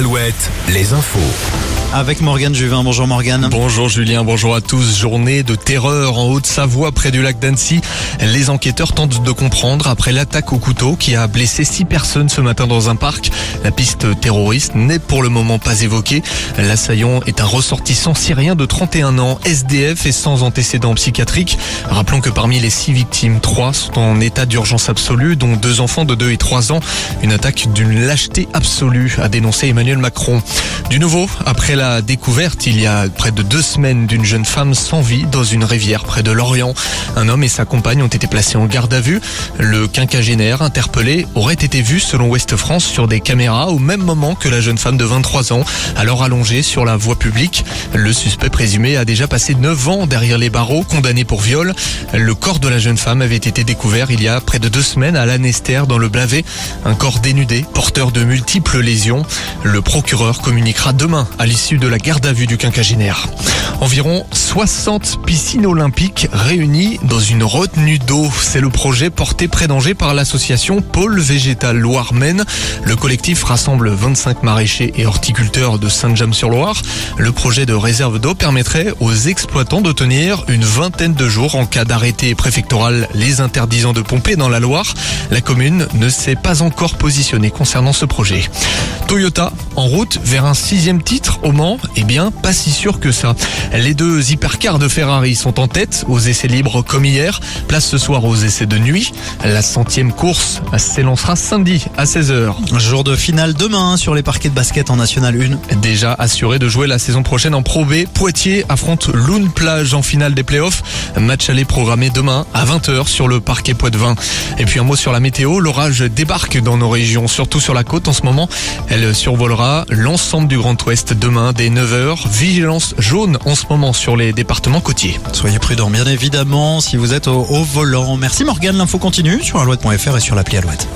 Alouette, les infos. Avec Morgane Juvin. Bonjour Morgane. Bonjour Julien, bonjour à tous. Journée de terreur en Haute-Savoie près du lac d'Annecy. Les enquêteurs tentent de comprendre après l'attaque au couteau qui a blessé six personnes ce matin dans un parc. La piste terroriste n'est pour le moment pas évoquée. L'assaillant est un ressortissant syrien de 31 ans, SDF et sans antécédent psychiatrique. Rappelons que parmi les six victimes, trois sont en état d'urgence absolue, dont deux enfants de 2 et 3 ans. Une attaque d'une lâcheté absolue, a dénoncé Emmanuel Macron. Du nouveau, après la découverte il y a près de deux semaines d'une jeune femme sans vie dans une rivière près de Lorient. Un homme et sa compagne ont été placés en garde à vue. Le quinquagénaire interpellé aurait été vu selon Ouest France sur des caméras au même moment que la jeune femme de 23 ans, alors allongée sur la voie publique. Le suspect présumé a déjà passé 9 ans derrière les barreaux, condamné pour viol. Le corps de la jeune femme avait été découvert il y a près de deux semaines à Lanester dans le Blavet. Un corps dénudé, porteur de multiples lésions. Le procureur communiquera demain à l'issue de la garde à vue du quinquagénaire. Environ 60 piscines olympiques réunies dans une retenue d'eau. C'est le projet porté près d'Angers par l'association Pôle Végétal Loire-Maine. Le collectif rassemble 25 maraîchers et horticulteurs de Saint-James-sur-Loire. Le projet de réserve d'eau permettrait aux exploitants de tenir une vingtaine de jours en cas d'arrêté préfectoral les interdisant de pomper dans la Loire. La commune ne s'est pas encore positionnée concernant ce projet. Toyota en route vers un sixième titre au Mans Eh bien, pas si sûr que ça. Les deux hypercars de Ferrari sont en tête aux essais libres comme hier. Place ce soir aux essais de nuit. La centième course s'élancera samedi à 16h. Jour de finale demain sur les parquets de basket en National 1. Déjà assuré de jouer la saison prochaine en Pro B, Poitiers affronte Loun Plage en finale des playoffs. Match aller programmé demain à 20h sur le parquet Poitvin. Et puis un mot sur la météo. L'orage débarque dans nos régions, surtout sur la côte en ce moment. Elle survolera l'ensemble du Grand Ouest demain dès 9h. Vigilance jaune en ce moment sur les départements côtiers. Soyez prudents, bien évidemment, si vous êtes au, volant. Merci Morgane, l'info continue sur alouette.fr et sur l'appli Alouette.